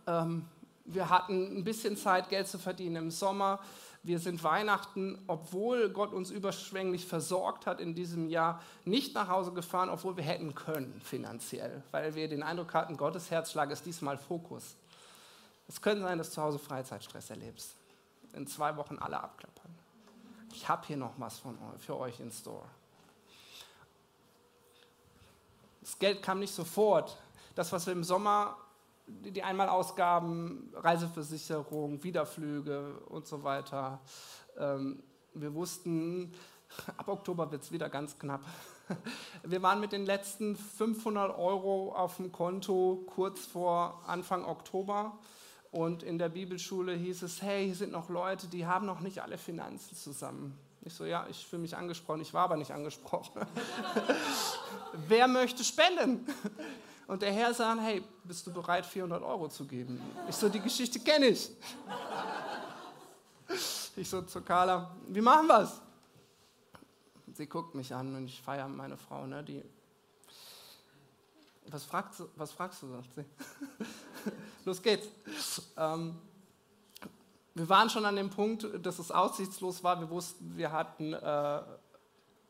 S2: Ähm, wir hatten ein bisschen Zeit, Geld zu verdienen im Sommer. Wir sind Weihnachten, obwohl Gott uns überschwänglich versorgt hat in diesem Jahr, nicht nach Hause gefahren, obwohl wir hätten können finanziell, weil wir den Eindruck hatten, Gottes Herzschlag ist diesmal Fokus. Es könnte sein, dass du zu Hause Freizeitstress erlebst. In zwei Wochen alle abklappern. Ich habe hier noch was von, für euch in Store. Das Geld kam nicht sofort. Das, was wir im Sommer, die Einmalausgaben, Reiseversicherung, Wiederflüge und so weiter, ähm, wir wussten, ab Oktober wird es wieder ganz knapp. Wir waren mit den letzten 500 Euro auf dem Konto kurz vor Anfang Oktober Und in der Bibelschule hieß es, hey, hier sind noch Leute, die haben noch nicht alle Finanzen zusammen. Ich so, ja, ich fühle mich angesprochen, ich war aber nicht angesprochen. [LAUGHS] Wer möchte spenden? Und der Herr sagt, hey, bist du bereit, 400 Euro zu geben? Ich so, die Geschichte kenne ich. Ich so zu Carla, wie machen wir es? Sie guckt mich an und ich feiere meine Frau, ne, die was, fragst, was fragst du, sagt sie. [LAUGHS] Los geht's. Ähm, wir waren schon an dem Punkt, dass es aussichtslos war. Wir wussten, wir hatten äh,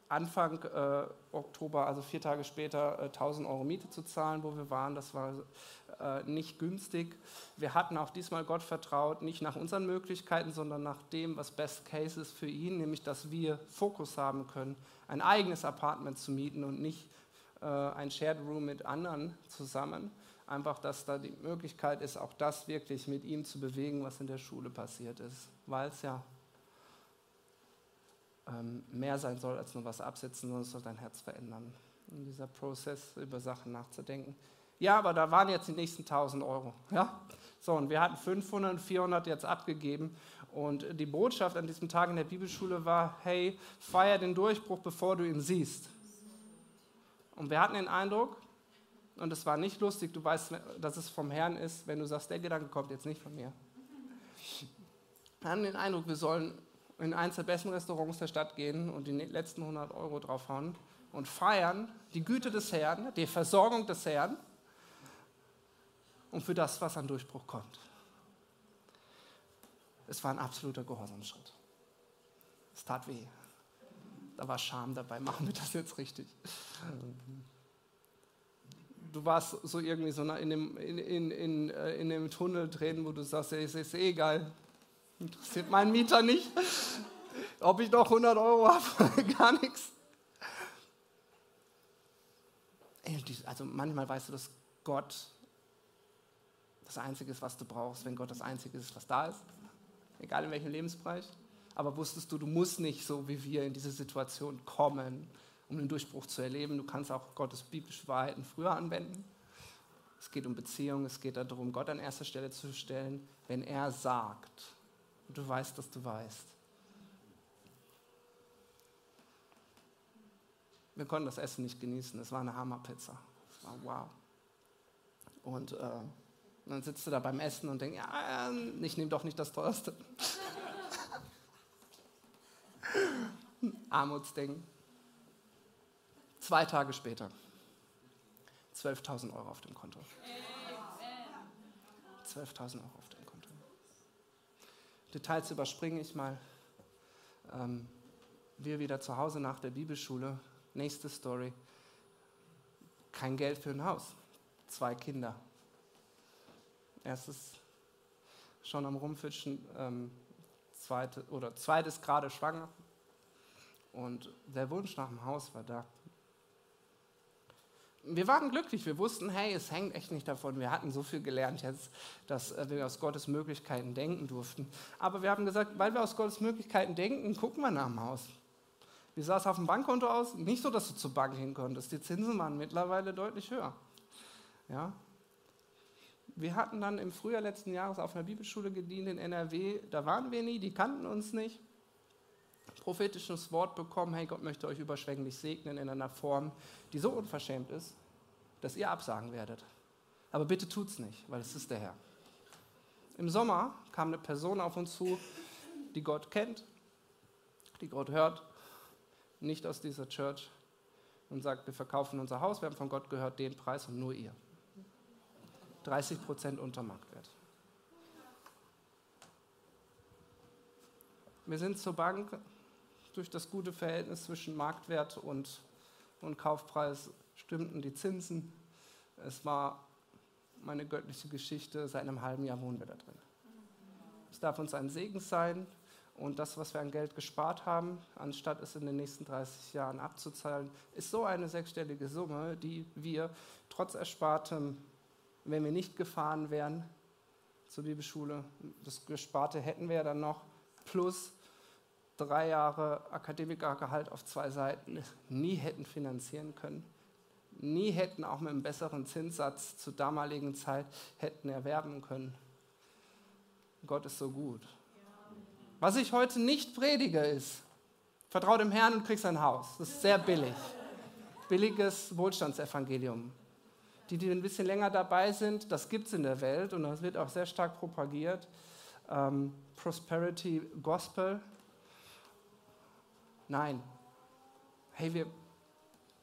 S2: Anfang äh, Oktober, also vier Tage später, äh, 1000 Euro Miete zu zahlen, wo wir waren. Das war äh, nicht günstig. Wir hatten auch diesmal Gott vertraut, nicht nach unseren Möglichkeiten, sondern nach dem, was Best Case ist für ihn, nämlich dass wir Fokus haben können, ein eigenes Apartment zu mieten und nicht äh, ein Shared Room mit anderen zusammen einfach, dass da die Möglichkeit ist, auch das wirklich mit ihm zu bewegen, was in der Schule passiert ist, weil es ja ähm, mehr sein soll als nur was absetzen, sondern es soll dein Herz verändern. In dieser Prozess über Sachen nachzudenken. Ja, aber da waren jetzt die nächsten 1000 Euro. Ja? So, und wir hatten 500 und 400 jetzt abgegeben. Und die Botschaft an diesem Tag in der Bibelschule war: hey, feier den Durchbruch, bevor du ihn siehst. Und wir hatten den Eindruck, und es war nicht lustig, du weißt, dass es vom Herrn ist, wenn du sagst, der Gedanke kommt jetzt nicht von mir. Wir haben den Eindruck, wir sollen in eins der besten Restaurants der Stadt gehen und die letzten 100 Euro draufhauen und feiern die Güte des Herrn, die Versorgung des Herrn und für das, was an Durchbruch kommt. Es war ein absoluter Gehorsamschritt. Es tat weh. Da war Scham dabei. Machen wir das jetzt richtig? du warst so irgendwie so in dem, in, in, in, äh, in dem Tunnel drin, wo du sagst, es ist eh egal, interessiert meinen Mieter nicht, ob ich noch 100 Euro habe, [LAUGHS] gar nichts. Also manchmal weißt du, dass Gott das Einzige ist, was du brauchst, wenn Gott das Einzige ist, was da ist, egal in welchem Lebensbereich. Aber wusstest du, du musst nicht so wie wir in diese Situation kommen, um den Durchbruch zu erleben. Du kannst auch Gottes biblische Wahrheiten früher anwenden. Es geht um Beziehung, es geht darum, Gott an erster Stelle zu stellen, wenn er sagt und du weißt, dass du weißt. Wir konnten das Essen nicht genießen, es war eine Hammerpizza. Es war wow. Und, äh, dann sitzt du da beim Essen und denkst, ja, ich nehme doch nicht das teuerste. [LAUGHS] Armutsdenken. Zwei Tage später 12.000 Euro auf dem Konto. 12.000 Euro auf. Details überspringe ich mal. Ähm, wir wieder zu Hause nach der Bibelschule. Nächste Story. Kein Geld für ein Haus. Zwei Kinder. Erstes schon am Rumfischen, ähm, zweite, oder zweites gerade schwanger. Und der Wunsch nach dem Haus war da wir waren glücklich, wir wussten, hey, es hängt echt nicht davon. Wir hatten so viel gelernt jetzt, dass äh, wir aus Gottes Möglichkeiten denken durften. Aber wir haben gesagt, weil wir aus Gottes Möglichkeiten denken, gucken wir nach dem Haus. Wie sah es auf dem Bankkonto aus? Nicht so, dass du zur Bank hin konntest. Die Zinsen waren mittlerweile deutlich höher. Ja? Wir hatten dann im Frühjahr letzten Jahres auf einer Bibelschule gedient in NRW. Da waren wir nie, die kannten uns nicht prophetisches Wort bekommen, hey, Gott möchte euch überschwänglich segnen in einer Form, die so unverschämt ist, dass ihr absagen werdet. Aber bitte tut's nicht, weil es ist der Herr. Im Sommer kam eine Person auf uns zu, die Gott kennt, die Gott hört, nicht aus dieser Church und sagt, wir verkaufen unser Haus, wir haben von Gott gehört den Preis und nur ihr. 30 Prozent unter Marktwert. Wir sind zur Bank durch das gute Verhältnis zwischen Marktwert und, und Kaufpreis stimmten die Zinsen. Es war meine göttliche Geschichte, seit einem halben Jahr wohnen wir da drin. Es darf uns ein Segen sein und das, was wir an Geld gespart haben, anstatt es in den nächsten 30 Jahren abzuzahlen, ist so eine sechsstellige Summe, die wir trotz Erspartem, wenn wir nicht gefahren wären zur Bibelschule, das Gesparte hätten wir ja dann noch, plus drei Jahre Akademikergehalt auf zwei Seiten nie hätten finanzieren können, nie hätten auch mit einem besseren Zinssatz zur damaligen Zeit hätten erwerben können. Gott ist so gut. Was ich heute nicht predige ist, vertrau dem Herrn und kriegst ein Haus. Das ist sehr billig. Billiges Wohlstandsevangelium. Die, die ein bisschen länger dabei sind, das gibt es in der Welt und das wird auch sehr stark propagiert. Ähm, Prosperity Gospel. Nein. Hey, wir,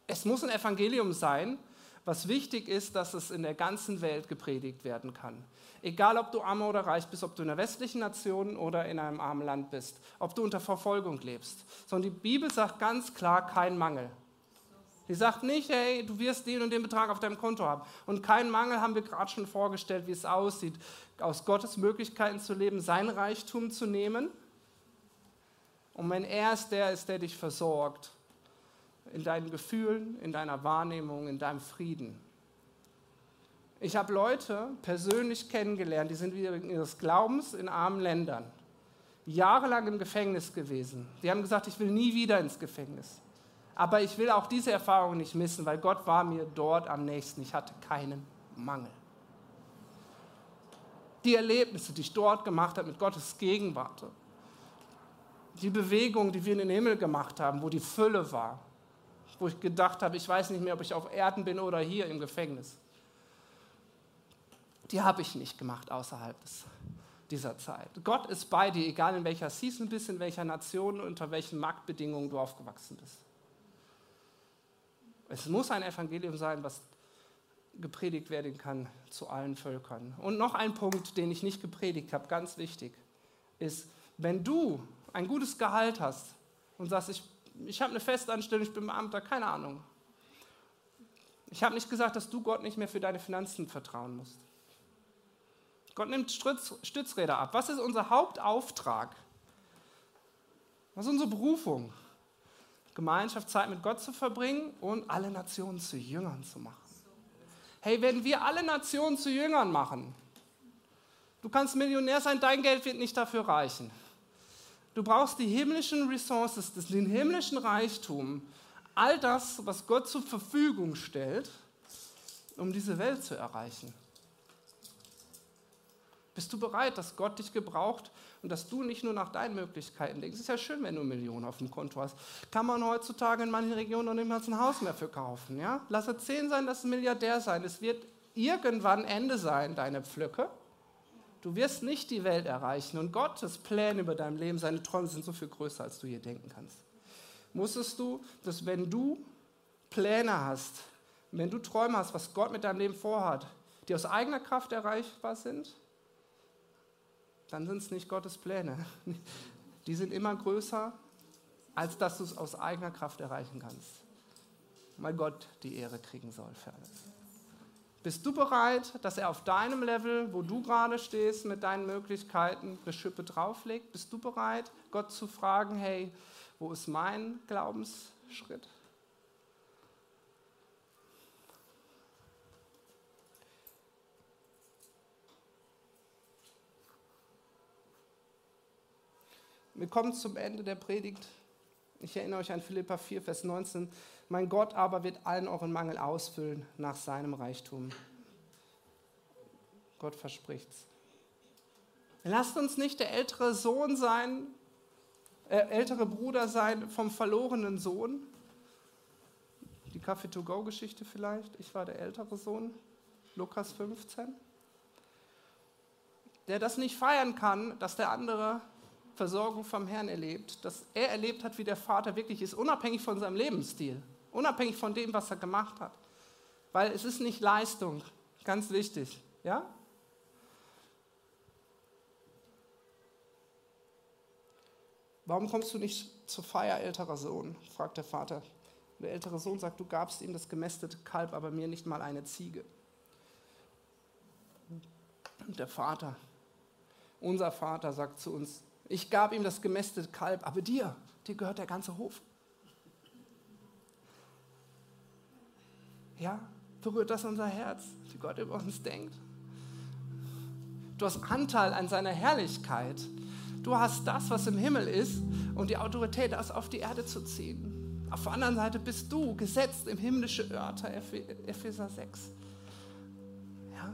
S2: es muss ein Evangelium sein, was wichtig ist, dass es in der ganzen Welt gepredigt werden kann. Egal, ob du arm oder reich bist, ob du in einer westlichen Nation oder in einem armen Land bist, ob du unter Verfolgung lebst. Sondern die Bibel sagt ganz klar, kein Mangel. Die sagt nicht, hey, du wirst den und den Betrag auf deinem Konto haben. Und kein Mangel haben wir gerade schon vorgestellt, wie es aussieht, aus Gottes Möglichkeiten zu leben, sein Reichtum zu nehmen. Und wenn er ist der ist, der dich versorgt, in deinen Gefühlen, in deiner Wahrnehmung, in deinem Frieden. Ich habe Leute persönlich kennengelernt, die sind wegen ihres Glaubens in armen Ländern, jahrelang im Gefängnis gewesen. Die haben gesagt, ich will nie wieder ins Gefängnis. Aber ich will auch diese Erfahrung nicht missen, weil Gott war mir dort am nächsten. Ich hatte keinen Mangel. Die Erlebnisse, die ich dort gemacht habe mit Gottes Gegenwart, die Bewegung, die wir in den Himmel gemacht haben, wo die Fülle war, wo ich gedacht habe, ich weiß nicht mehr, ob ich auf Erden bin oder hier im Gefängnis. Die habe ich nicht gemacht außerhalb des, dieser Zeit. Gott ist bei dir, egal in welcher Season bist, in welcher Nation, unter welchen Marktbedingungen du aufgewachsen bist. Es muss ein Evangelium sein, was gepredigt werden kann zu allen Völkern. Und noch ein Punkt, den ich nicht gepredigt habe, ganz wichtig, ist, wenn du ein gutes Gehalt hast und sagst, ich ich habe eine Festanstellung, ich bin Beamter, keine Ahnung. Ich habe nicht gesagt, dass du Gott nicht mehr für deine Finanzen vertrauen musst. Gott nimmt Stütz, Stützräder ab. Was ist unser Hauptauftrag? Was ist unsere Berufung? Gemeinschaft, Zeit mit Gott zu verbringen und alle Nationen zu Jüngern zu machen. Hey, wenn wir alle Nationen zu Jüngern machen, du kannst Millionär sein, dein Geld wird nicht dafür reichen. Du brauchst die himmlischen Resources, den himmlischen Reichtum, all das, was Gott zur Verfügung stellt, um diese Welt zu erreichen. Bist du bereit, dass Gott dich gebraucht und dass du nicht nur nach deinen Möglichkeiten denkst? Es ist ja schön, wenn du Millionen auf dem Konto hast. Kann man heutzutage in manchen Regionen noch nicht mal ein Haus mehr für kaufen. Ja? Lass es zehn sein, lass es Milliardär sein. Es wird irgendwann Ende sein, deine Pflöcke. Du wirst nicht die Welt erreichen und Gottes Pläne über dein Leben, seine Träume sind so viel größer, als du je denken kannst. Musstest du, dass wenn du Pläne hast, wenn du Träume hast, was Gott mit deinem Leben vorhat, die aus eigener Kraft erreichbar sind, dann sind es nicht Gottes Pläne. Die sind immer größer, als dass du es aus eigener Kraft erreichen kannst. Weil Gott die Ehre kriegen soll für alles. Bist du bereit, dass er auf deinem Level, wo du gerade stehst, mit deinen Möglichkeiten eine Schippe drauflegt? Bist du bereit, Gott zu fragen, hey, wo ist mein Glaubensschritt? Wir kommen zum Ende der Predigt. Ich erinnere euch an Philippa 4, Vers 19. Mein Gott aber wird allen euren Mangel ausfüllen nach seinem Reichtum. Gott verspricht's. Lasst uns nicht der ältere Sohn sein, äh, ältere Bruder sein vom verlorenen Sohn. Die Kaffee-to-go-Geschichte vielleicht. Ich war der ältere Sohn, Lukas 15. Der das nicht feiern kann, dass der andere Versorgung vom Herrn erlebt, dass er erlebt hat, wie der Vater wirklich ist, unabhängig von seinem Lebensstil. Unabhängig von dem, was er gemacht hat. Weil es ist nicht Leistung, ganz wichtig. Ja? Warum kommst du nicht zur Feier älterer Sohn? fragt der Vater. Der ältere Sohn sagt, du gabst ihm das gemästete Kalb, aber mir nicht mal eine Ziege. Und der Vater, unser Vater, sagt zu uns, ich gab ihm das gemästete Kalb, aber dir, dir gehört der ganze Hof. Ja, berührt das unser Herz, wie Gott über uns denkt? Du hast Anteil an seiner Herrlichkeit. Du hast das, was im Himmel ist und die Autorität, das auf die Erde zu ziehen. Auf der anderen Seite bist du gesetzt im himmlische Örter, Epheser 6. Ja,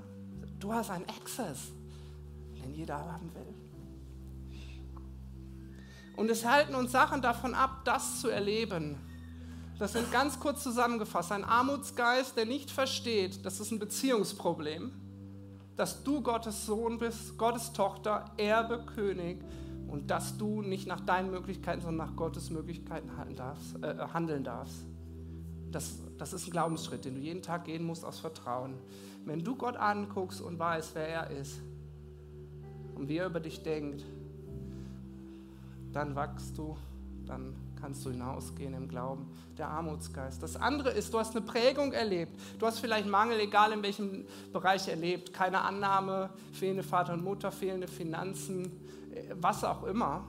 S2: du hast einen Access. den jeder haben will. Und es halten uns Sachen davon ab, das zu erleben. Das sind ganz kurz zusammengefasst. Ein Armutsgeist, der nicht versteht, das ist ein Beziehungsproblem, dass du Gottes Sohn bist, Gottes Tochter, Erbe, König und dass du nicht nach deinen Möglichkeiten, sondern nach Gottes Möglichkeiten handeln darfst. Äh, handeln darfst. Das, das ist ein Glaubensschritt, den du jeden Tag gehen musst aus Vertrauen. Wenn du Gott anguckst und weißt, wer er ist und wie er über dich denkt, dann wachst du, dann kannst du hinausgehen im Glauben. Der Armutsgeist. Das andere ist, du hast eine Prägung erlebt. Du hast vielleicht Mangel, egal in welchem Bereich erlebt. Keine Annahme, fehlende Vater und Mutter, fehlende Finanzen, was auch immer.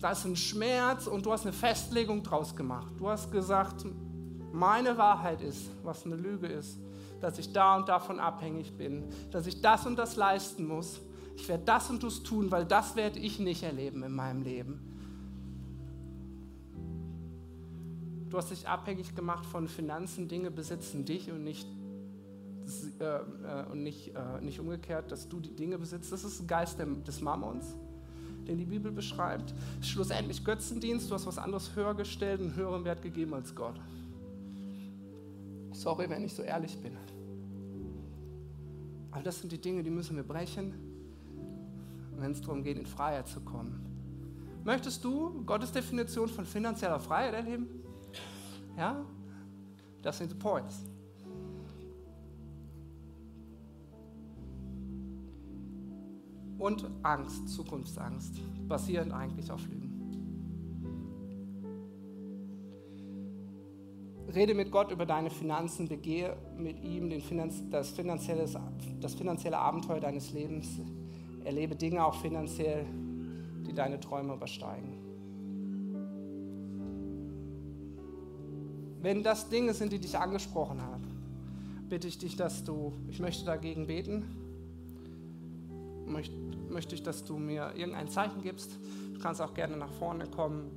S2: Da ist ein Schmerz und du hast eine Festlegung draus gemacht. Du hast gesagt, meine Wahrheit ist, was eine Lüge ist, dass ich da und davon abhängig bin, dass ich das und das leisten muss ich werde das und das tun, weil das werde ich nicht erleben in meinem Leben. Du hast dich abhängig gemacht von Finanzen, Dinge besitzen dich und nicht, äh, äh, und nicht, äh, nicht umgekehrt, dass du die Dinge besitzt. Das ist ein Geist des Mammons, den die Bibel beschreibt. Schlussendlich Götzendienst, du hast was anderes höher gestellt, einen höheren Wert gegeben als Gott. Sorry, wenn ich so ehrlich bin. All das sind die Dinge, die müssen wir brechen wenn es darum geht, in Freiheit zu kommen. Möchtest du Gottes Definition von finanzieller Freiheit erleben? Ja? Das sind die Points. Und Angst, Zukunftsangst, basierend eigentlich auf Lügen. Rede mit Gott über deine Finanzen, begehe mit ihm den Finanz das, finanzielle, das finanzielle Abenteuer deines Lebens Erlebe Dinge auch finanziell, die deine Träume übersteigen. Wenn das Dinge sind, die dich angesprochen haben, bitte ich dich, dass du, ich möchte dagegen beten, möchte, möchte ich, dass du mir irgendein Zeichen gibst. Du kannst auch gerne nach vorne kommen.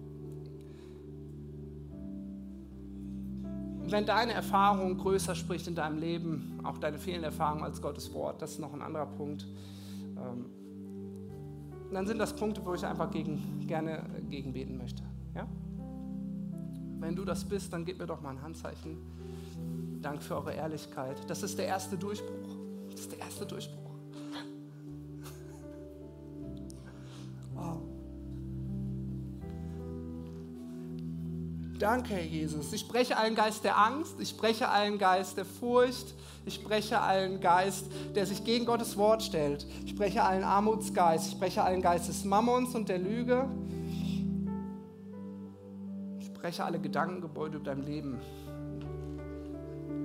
S2: wenn deine Erfahrung größer spricht in deinem Leben, auch deine fehlende Erfahrung als Gottes Wort, das ist noch ein anderer Punkt. Ähm, dann sind das Punkte, wo ich einfach gegen, gerne gegenbeten möchte. Ja? Wenn du das bist, dann gib mir doch mal ein Handzeichen. Dank für eure Ehrlichkeit. Das ist der erste Durchbruch. Das ist der erste Durchbruch. Danke, Herr Jesus. Ich spreche allen Geist der Angst, ich spreche allen Geist der Furcht, ich spreche allen Geist, der sich gegen Gottes Wort stellt. Ich spreche allen Armutsgeist. Ich spreche allen Geist des Mammons und der Lüge. Ich spreche alle Gedankengebäude über dein Leben,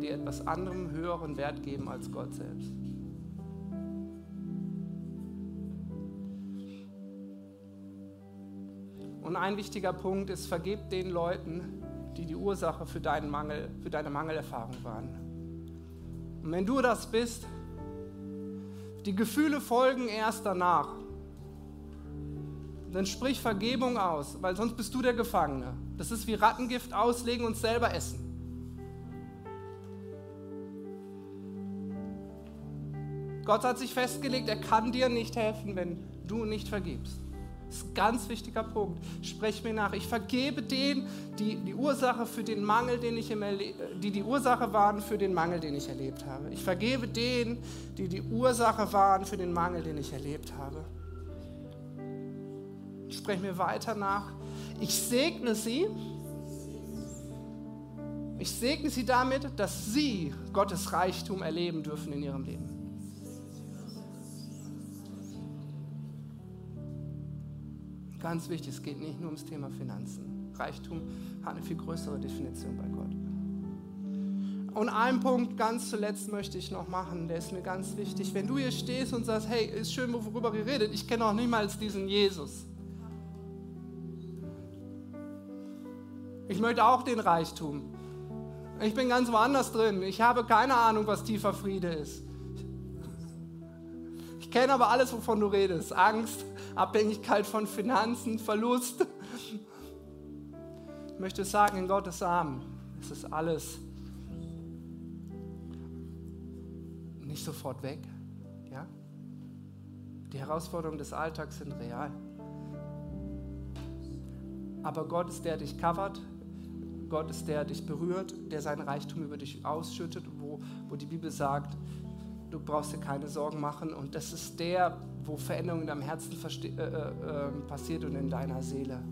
S2: die etwas anderem höheren Wert geben als Gott selbst. Und ein wichtiger Punkt ist, vergib den Leuten, die die Ursache für, deinen Mangel, für deine Mangelerfahrung waren. Und wenn du das bist, die Gefühle folgen erst danach. Dann sprich Vergebung aus, weil sonst bist du der Gefangene. Das ist wie Rattengift auslegen und selber essen. Gott hat sich festgelegt, er kann dir nicht helfen, wenn du nicht vergibst. Das ist ein ganz wichtiger Punkt. Sprech mir nach. Ich vergebe denen, die die Ursache für den Mangel, den ich die die Ursache waren für den Mangel, den ich erlebt habe. Ich vergebe denen, die die Ursache waren für den Mangel, den ich erlebt habe. Ich spreche mir weiter nach. Ich segne sie. Ich segne sie damit, dass sie Gottes Reichtum erleben dürfen in ihrem Leben. Ganz wichtig, es geht nicht nur ums Thema Finanzen. Reichtum hat eine viel größere Definition bei Gott. Und einen Punkt ganz zuletzt möchte ich noch machen, der ist mir ganz wichtig. Wenn du hier stehst und sagst, hey, ist schön, worüber ihr redet, ich kenne auch niemals diesen Jesus. Ich möchte auch den Reichtum. Ich bin ganz woanders drin. Ich habe keine Ahnung, was tiefer Friede ist. Ich kenne aber alles, wovon du redest. Angst, Abhängigkeit von Finanzen, Verlust. Ich möchte sagen, in Gottes Armen ist es alles nicht sofort weg. Ja? Die Herausforderungen des Alltags sind real. Aber Gott ist der, der dich covert. Gott ist der, der dich berührt, der seinen Reichtum über dich ausschüttet, wo, wo die Bibel sagt, du brauchst dir keine Sorgen machen. Und das ist der, wo Veränderung in deinem Herzen äh, äh, äh, passiert und in deiner Seele.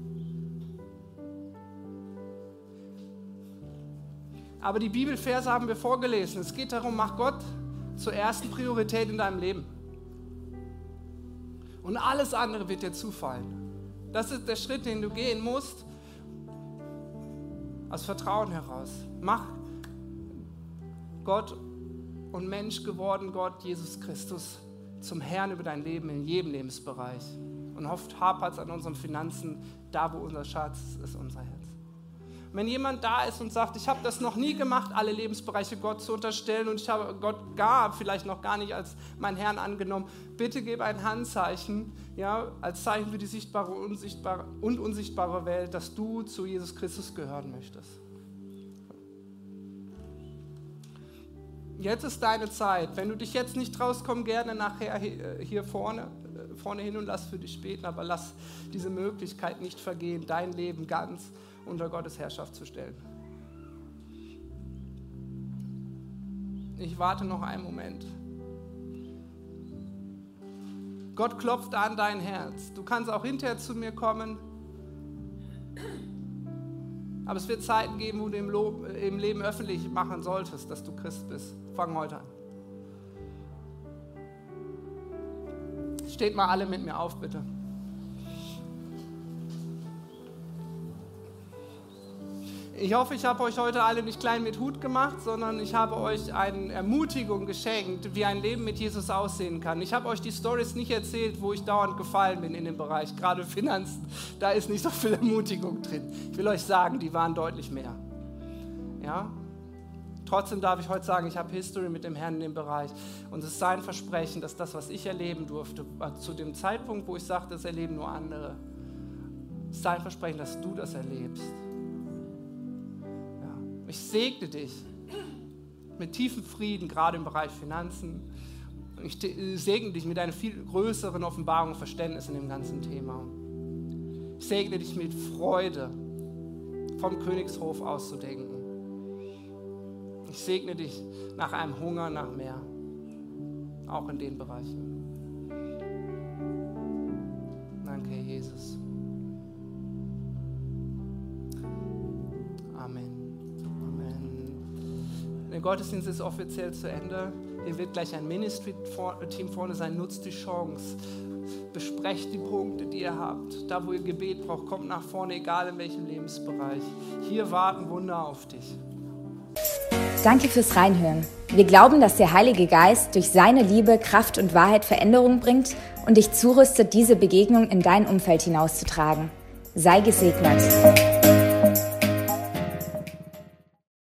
S2: Aber die Bibelverse haben wir vorgelesen. Es geht darum, mach Gott zur ersten Priorität in deinem Leben. Und alles andere wird dir zufallen. Das ist der Schritt, den du gehen musst, aus Vertrauen heraus. Mach Gott und Mensch geworden, Gott, Jesus Christus, zum Herrn über dein Leben in jedem Lebensbereich. Und oft hapert es an unseren Finanzen, da wo unser Schatz ist, ist unser Herz. Wenn jemand da ist und sagt, ich habe das noch nie gemacht, alle Lebensbereiche Gott zu unterstellen und ich habe Gott gar, vielleicht noch gar nicht als mein Herrn angenommen, bitte gib ein Handzeichen, ja, als Zeichen für die sichtbare unsichtbare und unsichtbare Welt, dass du zu Jesus Christus gehören möchtest. Jetzt ist deine Zeit. Wenn du dich jetzt nicht traust, komm gerne nachher hier vorne, äh, vorne hin und lass für dich beten, aber lass diese Möglichkeit nicht vergehen, dein Leben ganz unter Gottes Herrschaft zu stellen. Ich warte noch einen Moment. Gott klopft an dein Herz. Du kannst auch hinterher zu mir kommen. Aber es wird Zeiten geben, wo du im, Lob, im Leben öffentlich machen solltest, dass du Christ bist. Fang heute an. Steht mal alle mit mir auf, bitte. Ich hoffe, ich habe euch heute alle nicht klein mit Hut gemacht, sondern ich habe euch eine Ermutigung geschenkt, wie ein Leben mit Jesus aussehen kann. Ich habe euch die Stories nicht erzählt, wo ich dauernd gefallen bin in dem Bereich, gerade Finanzen. Da ist nicht so viel Ermutigung drin. Ich will euch sagen, die waren deutlich mehr. Ja? Trotzdem darf ich heute sagen, ich habe History mit dem Herrn in dem Bereich. Und es ist sein Versprechen, dass das, was ich erleben durfte, zu dem Zeitpunkt, wo ich sagte, das erleben nur andere, ist sein Versprechen, dass du das erlebst. Ich segne dich mit tiefem Frieden, gerade im Bereich Finanzen. Ich segne dich mit einer viel größeren Offenbarung und Verständnis in dem ganzen Thema. Ich segne dich mit Freude, vom Königshof auszudenken. Ich segne dich nach einem Hunger nach mehr, auch in den Bereichen. Gottesdienst ist offiziell zu Ende. Hier wird gleich ein Ministry-Team vorne sein. Nutzt die Chance. Besprecht die Punkte, die ihr habt. Da, wo ihr Gebet braucht, kommt nach vorne, egal in welchem Lebensbereich. Hier warten Wunder auf dich.
S1: Danke fürs Reinhören. Wir glauben, dass der Heilige Geist durch seine Liebe, Kraft und Wahrheit Veränderung bringt und dich zurüstet, diese Begegnung in dein Umfeld hinauszutragen. Sei gesegnet.